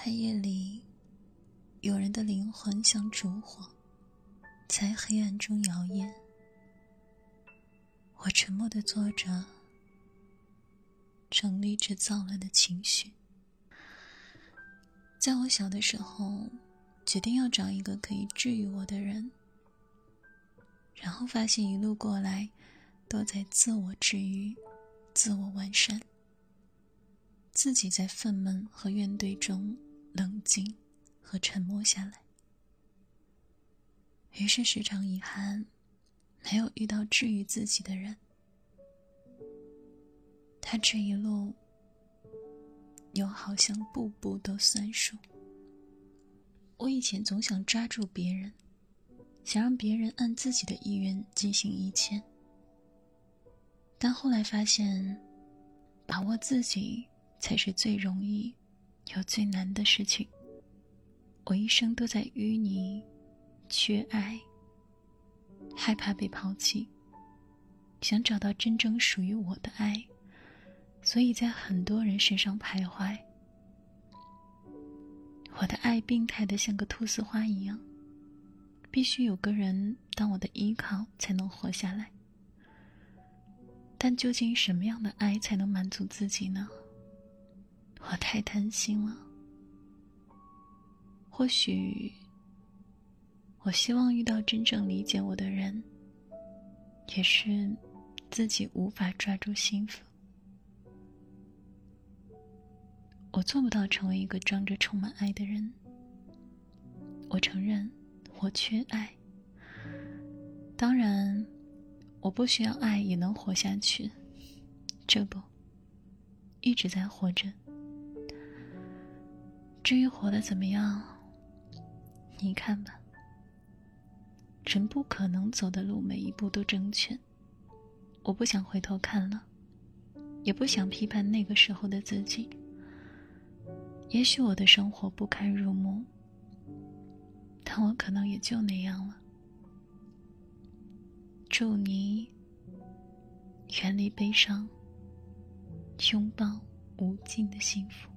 黑夜里，有人的灵魂像烛火，在黑暗中摇曳。我沉默的坐着，整理着躁乱的情绪。在我小的时候，决定要找一个可以治愈我的人，然后发现一路过来，都在自我治愈、自我完善，自己在愤懑和怨怼中冷静和沉默下来。于是时常遗憾。没有遇到治愈自己的人，他这一路又好像步步都算数。我以前总想抓住别人，想让别人按自己的意愿进行一切，但后来发现，把握自己才是最容易有最难的事情。我一生都在淤泥，缺爱。害怕被抛弃，想找到真正属于我的爱，所以在很多人身上徘徊。我的爱病态的像个菟丝花一样，必须有个人当我的依靠才能活下来。但究竟什么样的爱才能满足自己呢？我太贪心了。或许。我希望遇到真正理解我的人，也是自己无法抓住幸福。我做不到成为一个装着充满爱的人。我承认我缺爱。当然，我不需要爱也能活下去。这不，一直在活着。至于活得怎么样，你看吧。人不可能走的路，每一步都正确。我不想回头看了，也不想批判那个时候的自己。也许我的生活不堪入目，但我可能也就那样了。祝你远离悲伤，拥抱无尽的幸福。